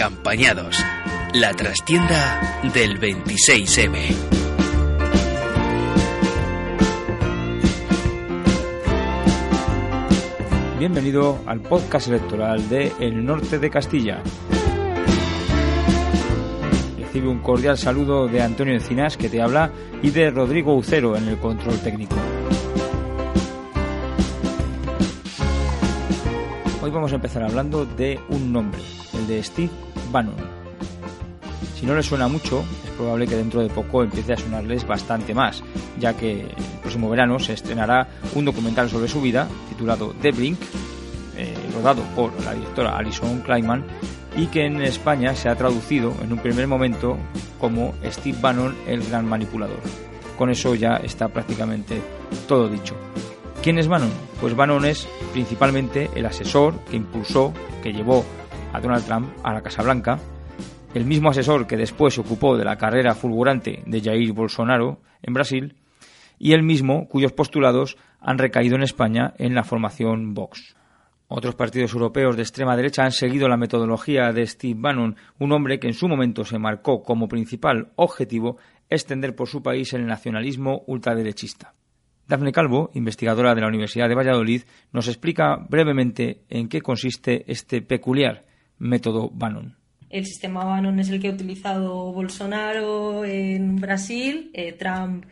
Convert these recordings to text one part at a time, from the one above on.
Acampañados. La trastienda del 26M. Bienvenido al podcast electoral de El Norte de Castilla. Recibe un cordial saludo de Antonio Encinas, que te habla, y de Rodrigo Ucero en el control técnico. Hoy vamos a empezar hablando de un nombre, el de Steve Bannon. Si no les suena mucho, es probable que dentro de poco empiece a sonarles bastante más, ya que el próximo verano se estrenará un documental sobre su vida titulado The Brink, eh, rodado por la directora Alison Kleinman y que en España se ha traducido en un primer momento como Steve Bannon, el gran manipulador. Con eso ya está prácticamente todo dicho. ¿Quién es Bannon? Pues Bannon es principalmente el asesor que impulsó, que llevó a Donald Trump a la Casa Blanca, el mismo asesor que después se ocupó de la carrera fulgurante de Jair Bolsonaro en Brasil, y el mismo cuyos postulados han recaído en España en la formación Vox. Otros partidos europeos de extrema derecha han seguido la metodología de Steve Bannon, un hombre que en su momento se marcó como principal objetivo extender por su país el nacionalismo ultraderechista. Dafne Calvo, investigadora de la Universidad de Valladolid, nos explica brevemente en qué consiste este peculiar método Bannon. El sistema Bannon es el que ha utilizado Bolsonaro en Brasil, eh, Trump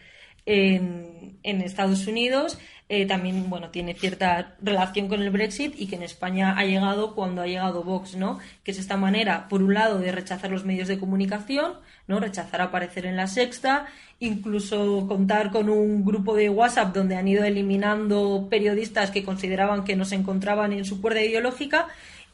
en, Estados Unidos. Eh, también bueno, tiene cierta relación con el Brexit y que en España ha llegado cuando ha llegado Vox, ¿no? que es esta manera, por un lado, de rechazar los medios de comunicación, ¿no? rechazar aparecer en la sexta, incluso contar con un grupo de WhatsApp donde han ido eliminando periodistas que consideraban que no se encontraban en su cuerda ideológica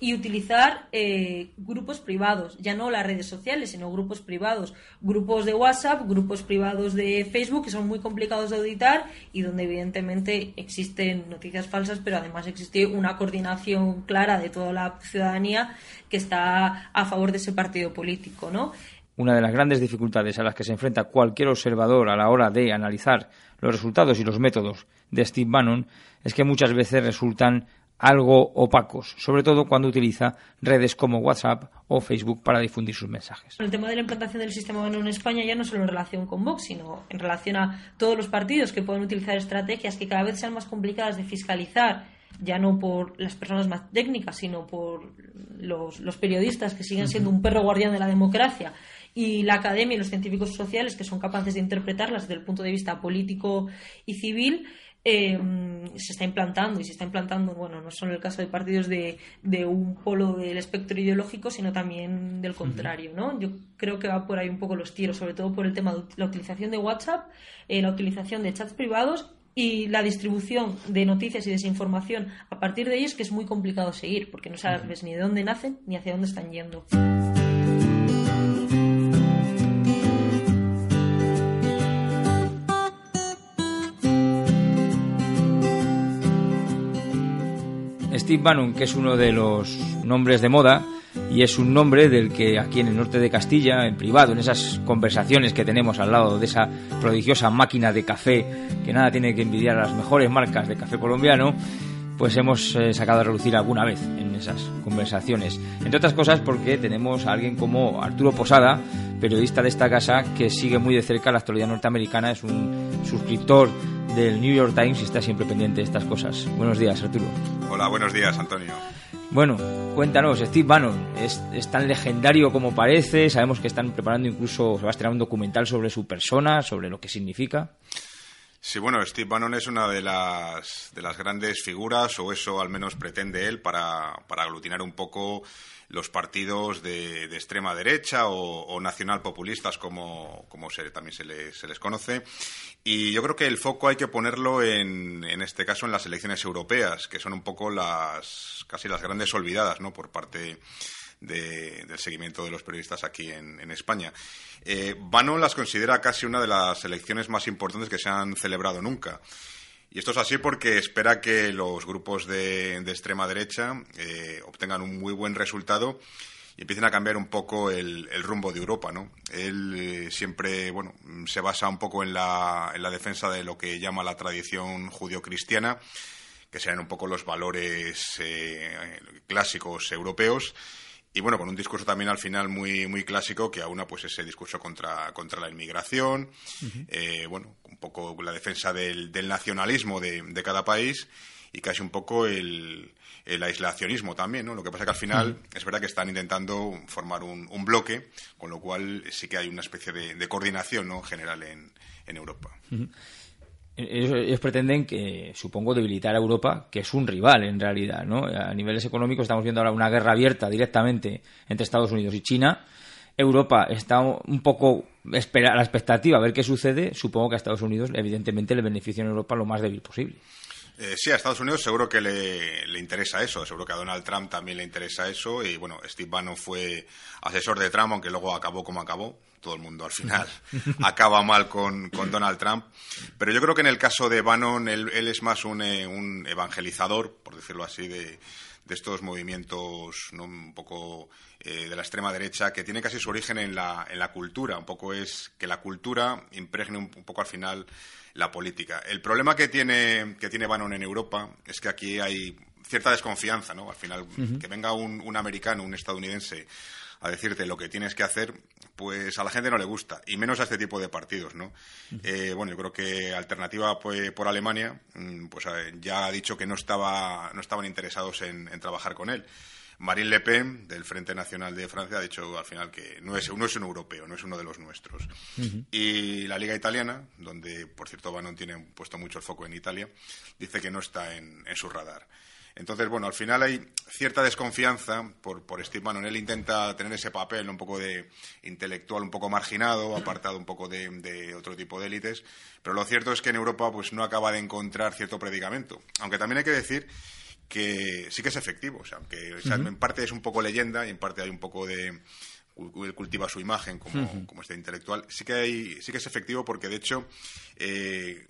y utilizar eh, grupos privados, ya no las redes sociales, sino grupos privados, grupos de WhatsApp, grupos privados de Facebook que son muy complicados de auditar y donde evidentemente existen noticias falsas, pero además existe una coordinación clara de toda la ciudadanía que está a favor de ese partido político, ¿no? Una de las grandes dificultades a las que se enfrenta cualquier observador a la hora de analizar los resultados y los métodos de Steve Bannon es que muchas veces resultan algo opacos, sobre todo cuando utiliza redes como WhatsApp o Facebook para difundir sus mensajes. El tema de la implantación del sistema Bannon en España ya no solo en relación con Vox, sino en relación a todos los partidos que pueden utilizar estrategias que cada vez sean más complicadas de fiscalizar, ya no por las personas más técnicas, sino por los, periodistas que siguen siendo un perro guardián de la democracia y la academia y los científicos sociales que son capaces de interpretarlas desde el punto de vista político y civil Em, se está implantando y se está implantando, bueno, no solo en el caso de partidos de, de un polo del espectro ideológico, sino también del contrario, ¿no? Yo creo que va por ahí un poco los tiros, sobre todo por el tema de la utilización de WhatsApp, eh, la utilización de chats privados y la distribución de noticias y desinformación a partir de ellos que es muy complicado seguir, porque no sabes ni de dónde nacen ni hacia dónde están yendo. Steve Bannon, que es uno de los nombres de moda y es un nombre del que aquí en el norte de Castilla, en privado, en esas conversaciones que tenemos al lado de esa prodigiosa máquina de café que nada tiene que envidiar a las mejores marcas de café colombiano, pues hemos eh, sacado a relucir alguna vez en esas conversaciones. Entre otras cosas porque tenemos a alguien como Arturo Posada, periodista de esta casa, que sigue muy de cerca la actualidad norteamericana, es un suscriptor del New York Times y está siempre pendiente de estas cosas. Buenos días, Arturo. Hola, buenos días, Antonio. Bueno, cuéntanos, Steve Bannon, ¿es, tan legendario como parece? Sabemos que están preparando incluso, se va a estrenar un documental sobre su persona, sobre lo que significa. Sí, bueno, Steve Bannon es una de las, de las grandes figuras, o eso al menos pretende él, para, para aglutinar un poco los partidos de, extrema derecha o, nacional populistas, como, como también se les, se les, conoce. Y yo creo que el foco hay que ponerlo en, en este caso en las elecciones europeas, que son un poco las casi las grandes olvidadas ¿no? por parte del seguimiento de los periodistas aquí en, España. Eh, Bannon las considera casi una de las elecciones más importantes que se han celebrado nunca. Y esto es así porque espera que los grupos de, extrema derecha eh, obtengan un muy buen resultado y empiecen a cambiar un poco el, rumbo de Europa, ¿no? Él eh, siempre, bueno, se basa un poco en la, en la defensa de lo que llama la tradición judio-cristiana, que sean un poco los valores clásicos europeos y bueno, con un discurso también al final muy, muy clásico que aúna pues ese discurso contra, contra la inmigración, eh, bueno, un poco la defensa del, del nacionalismo de, de, cada país y casi un poco el, el aislacionismo también, ¿no? Lo que pasa que al final es verdad que están intentando formar un, un, bloque, con lo cual sí que hay una especie de, de coordinación ¿no? general en, en Europa. Ellos, pretenden que, supongo, debilitar a Europa, que es un rival en realidad, ¿no? A niveles económicos estamos viendo ahora una guerra abierta directamente entre Estados Unidos y China. Europa está un poco a la expectativa a ver qué sucede. Supongo que a Estados Unidos, evidentemente, le beneficia en Europa lo más débil posible. Eh, sí, a Estados Unidos seguro que le, le, interesa eso, seguro que a Donald Trump también le interesa eso y bueno, Steve Bannon fue asesor de Trump, aunque luego acabó como acabó, todo el mundo al final acaba mal con, Donald Trump, pero yo creo que en el caso de Bannon él, es más un, eh, un, evangelizador, por decirlo así, de, de estos movimientos ¿no? un poco eh, de la extrema derecha que tiene casi su origen en la, en la cultura, un poco es que la cultura impregne un poco al final la política. El problema que tiene, que tiene Bannon en Europa es que aquí hay cierta desconfianza, ¿no? Al final, que venga un, un, americano, un estadounidense, a decirte lo que tienes que hacer, pues a la gente no le gusta, y menos a este tipo de partidos, ¿no? Eh, bueno, yo creo que Alternativa pues, por Alemania, mm, pues ya ha dicho que no, estaba, no estaban interesados en trabajar con él. Marine Le Pen, del Frente Nacional de Francia, ha dicho al final que no es, no es un europeo, no es uno de los nuestros. Y la Liga Italiana, donde, por cierto, Bannon tiene puesto mucho el foco en Italia, dice que no está en, su radar. Entonces, bueno, al final hay cierta desconfianza por, por Steve Bannon. Él intenta tener ese papel un poco de intelectual, un poco marginado, apartado un poco de, de, otro tipo de élites. Pero lo cierto es que en Europa pues no acaba de encontrar cierto predicamento. Aunque también hay que decir que sí que es efectivo. O sea, aunque en parte es un poco leyenda y en parte hay un poco de él cultiva su imagen como, como este intelectual. Sí que hay, sí que es efectivo porque de hecho eh,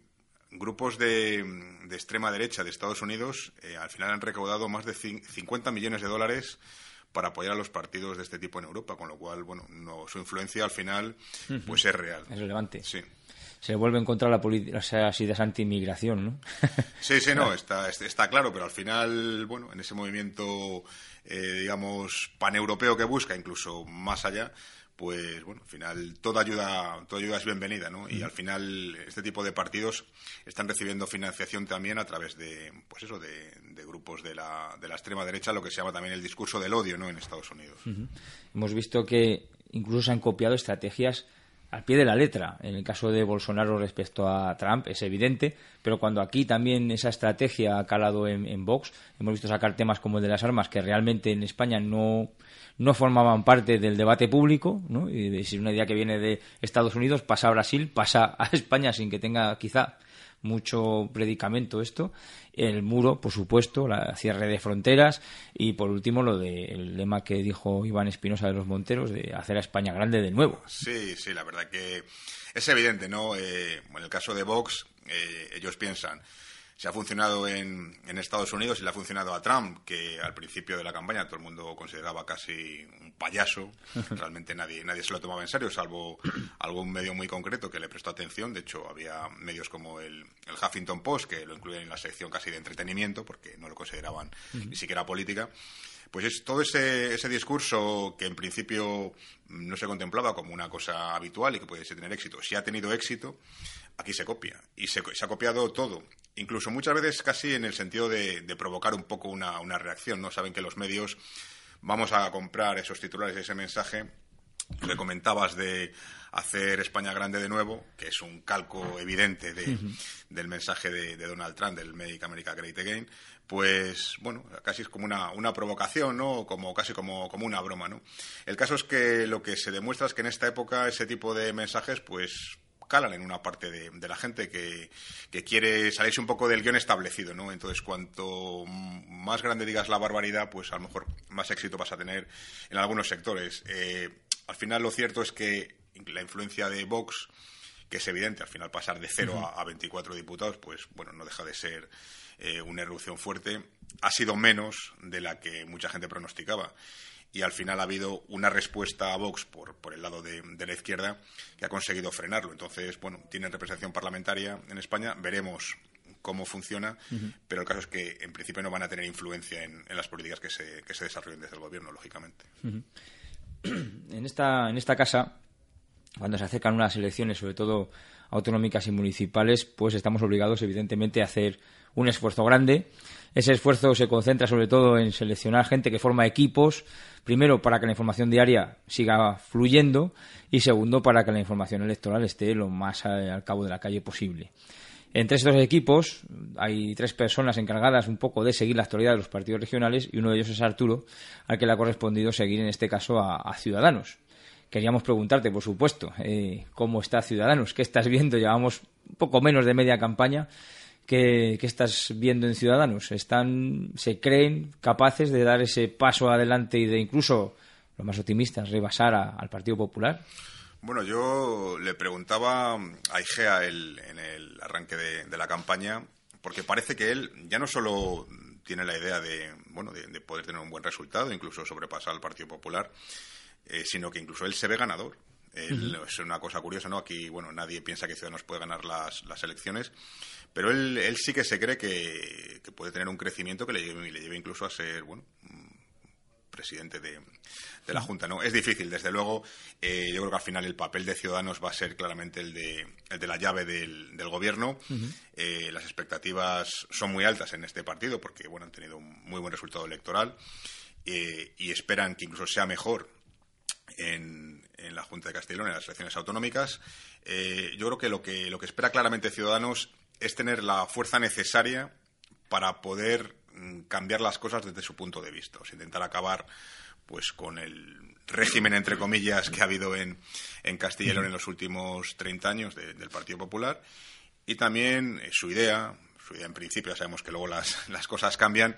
grupos de, de, extrema derecha de Estados Unidos eh, al final han recaudado más de 50 millones de dólares para apoyar a los partidos de este tipo en Europa, con lo cual, bueno, no, su influencia al final pues es real. Es relevante. Sí se vuelve en contra la así de anti-inmigración, ¿no? sí, sí, no, está, está claro, pero al final, bueno, en ese movimiento, eh, digamos, paneuropeo que busca, incluso más allá, pues bueno, al final toda ayuda, toda ayuda es bienvenida, ¿no? Y al final este tipo de partidos están recibiendo financiación también a través de, pues eso, de, grupos de la, de la extrema derecha, lo que se llama también el discurso del odio, ¿no? En Estados Unidos. Hemos visto que incluso se han copiado estrategias al pie de la letra. En el caso de Bolsonaro respecto a Trump es evidente, pero cuando aquí también esa estrategia ha calado en, Vox, hemos visto sacar temas como el de las armas que realmente en España no, no formaban parte del debate público, ¿no? y si una idea que viene de Estados Unidos pasa a Brasil, pasa a España sin que tenga quizá mucho predicamento esto. El muro, por supuesto, la cierre de fronteras y por último lo del lema que dijo Iván Espinosa de los Monteros de hacer a España grande de nuevo. Sí, sí, la verdad que es evidente, ¿no? Eh, en el caso de Vox, eh, ellos piensan si ha funcionado en, en, Estados Unidos y le ha funcionado a Trump, que al principio de la campaña todo el mundo consideraba casi un payaso. Realmente nadie, nadie se lo tomaba en serio, salvo algún medio muy concreto que le prestó atención. De hecho, había medios como el, el Huffington Post, que lo incluían en la sección casi de entretenimiento, porque no lo consideraban ni siquiera política pues es todo ese, ese discurso que en principio no se contemplaba como una cosa habitual y que pudiese tener éxito, si ha tenido éxito, aquí se copia. Y se, ha copiado todo. Incluso muchas veces casi en el sentido de, provocar un poco una, una, reacción. ¿no? Saben que los medios vamos a comprar esos titulares, ese mensaje, que comentabas de hacer España grande de nuevo, que es un calco evidente del mensaje de, Donald Trump, del Make America Great Again, pues bueno, casi es como una, una provocación, ¿no? Como, casi como, como una broma, ¿no? El caso es que lo que se demuestra es que en esta época ese tipo de mensajes, pues calan en una parte de, la gente que, quiere salirse un poco del guion establecido, ¿no? Entonces, cuanto más grande digas la barbaridad, pues a lo mejor más éxito vas a tener en algunos sectores. Eh, al final, lo cierto es que la influencia de Vox, que es evidente, al final pasar de 0 a, 24 diputados, pues bueno, no deja de ser eh, una erupción fuerte, ha sido menos de la que mucha gente pronosticaba. Y al final ha habido una respuesta a Vox por, por el lado de, la izquierda que ha conseguido frenarlo. Entonces, bueno, tienen representación parlamentaria en España. Veremos cómo funciona, pero el caso es que en principio no van a tener influencia en, las políticas que se, que se desarrollen desde el gobierno, lógicamente. En esta, en esta casa cuando se acercan unas elecciones, sobre todo autonómicas y municipales, pues estamos obligados, evidentemente, a hacer un esfuerzo grande. Ese esfuerzo se concentra sobre todo en seleccionar gente que forma equipos, primero para que la información diaria siga fluyendo y segundo para que la información electoral esté lo más al cabo de la calle posible. Entre estos equipos hay tres personas encargadas un poco de seguir la actualidad de los partidos regionales y uno de ellos es Arturo, al que le ha correspondido seguir en este caso a Ciudadanos. Queríamos preguntarte, por supuesto, eh, cómo está Ciudadanos, qué estás viendo. Llevamos poco menos de media campaña. ¿Qué, estás viendo en Ciudadanos? ¿Están, ¿Se creen capaces de dar ese paso adelante y de incluso, los más optimistas, rebasar al Partido Popular? Bueno, yo le preguntaba a Igea en el arranque de, la campaña, porque parece que él ya no solo tiene la idea de, bueno, de poder tener un buen resultado, incluso sobrepasar al Partido Popular, eh, sino que incluso él se ve ganador. Es una cosa curiosa, ¿no? Aquí, bueno, nadie piensa que Ciudadanos puede ganar las, las elecciones, pero él, él, sí que se cree que, puede tener un crecimiento que le lleve, le lleve incluso a ser, bueno, presidente de, la Junta. ¿no? Es difícil, desde luego. Eh, yo creo que al final el papel de Ciudadanos va a ser claramente el de, el de la llave del, del gobierno. Eh, las expectativas son muy altas en este partido porque bueno, han tenido un muy buen resultado electoral y esperan que incluso sea mejor en, la Junta de Castellón, en las elecciones autonómicas. Eh, yo creo que lo, que lo que espera claramente Ciudadanos es tener la fuerza necesaria para poder cambiar las cosas desde su punto de vista, o intentar acabar pues con el régimen entre comillas que ha habido en, en Castilla y en los últimos 30 años del Partido Popular y también eh, su idea, su idea en principio, ya sabemos que luego las, las cosas cambian,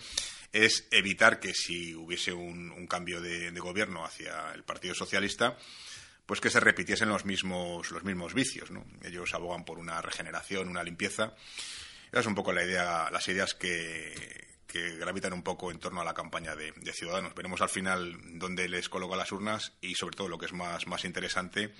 es evitar que si hubiese un, cambio de, gobierno hacia el Partido Socialista, pues que se repitiesen los mismos, los mismos vicios. ¿no? Ellos abogan por una regeneración, una limpieza. Esa es un poco la idea, las ideas que, gravitan un poco en torno a la campaña de, Ciudadanos. Veremos al final dónde les coloca las urnas y, sobre todo, lo que es más, más interesante,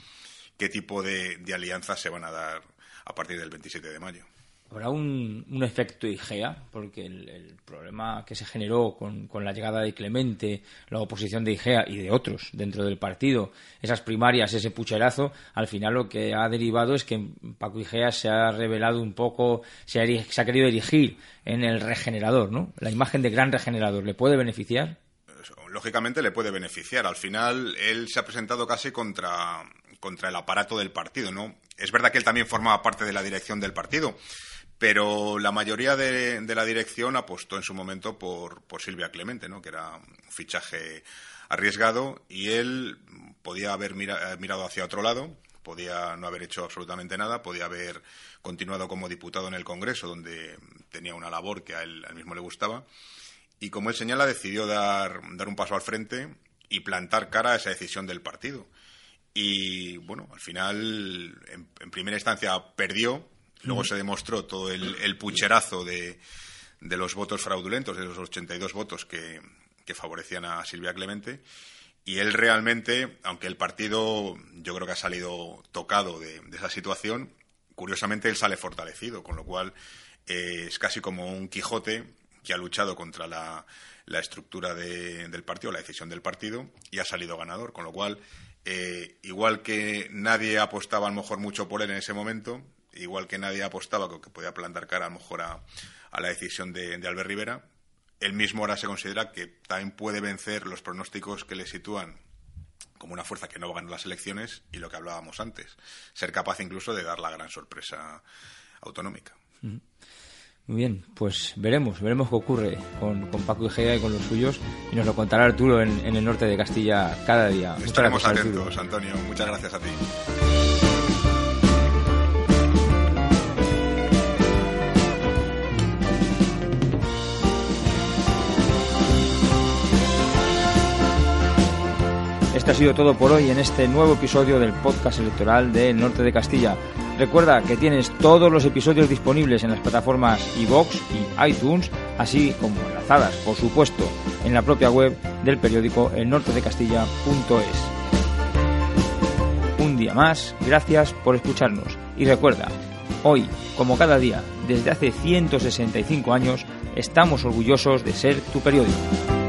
qué tipo de, de alianzas se van a dar a partir del 27 de mayo. Habrá un, un, efecto IGEA, porque el, problema que se generó con, con, la llegada de Clemente, la oposición de IGEA y de otros dentro del partido, esas primarias, ese pucherazo, al final lo que ha derivado es que Paco IGEA se ha revelado un poco, se ha, se ha querido erigir en el regenerador, ¿no? La imagen de gran regenerador, ¿le puede beneficiar? Lógicamente le puede beneficiar. Al final él se ha presentado casi contra, contra el aparato del partido, ¿no? Es verdad que él también formaba parte de la dirección del partido, pero la mayoría de, la dirección apostó en su momento por, Silvia Clemente, ¿no? que era un fichaje arriesgado y él podía haber eh, mirado hacia otro lado, podía no haber hecho absolutamente nada, podía haber continuado como diputado en el Congreso, donde tenía una labor que a él, mismo le gustaba, y como él señala, decidió dar, dar un paso al frente y plantar cara a esa decisión del partido. Y bueno, al final, en primera instancia perdió, Luego se demostró todo el, pucherazo de, los votos fraudulentos, de los 82 votos que, favorecían a Silvia Clemente. Y él realmente, aunque el partido yo creo que ha salido tocado de, esa situación, curiosamente él sale fortalecido, con lo cual eh, es casi como un Quijote que ha luchado contra la, estructura del partido, la decisión del partido, y ha salido ganador, con lo cual, eh, igual que nadie apostaba a lo mejor mucho por él en ese momento, igual que nadie apostaba que podía plantar cara a lo mejor a, la decisión de, Albert Rivera, él mismo ahora se considera que también puede vencer los pronósticos que le sitúan como una fuerza que no va a ganar las elecciones y lo que hablábamos antes, ser capaz incluso de dar la gran sorpresa autonómica. Muy bien, pues veremos, veremos qué ocurre con, con Paco Igea y con los suyos y nos lo contará Arturo en, en el norte de Castilla cada día. Estaremos atentos, Antonio. Muchas gracias a ti. Esto ha sido todo por hoy en este nuevo episodio del podcast electoral del norte de Castilla. Recuerda que tienes todos los episodios disponibles en las plataformas iVox y iTunes, así como enlazadas, por supuesto, en la propia web del periódico elnortedecastilla.es. Un día más, gracias por escucharnos y recuerda, hoy, como cada día, desde hace 165 años, estamos orgullosos de ser tu periódico.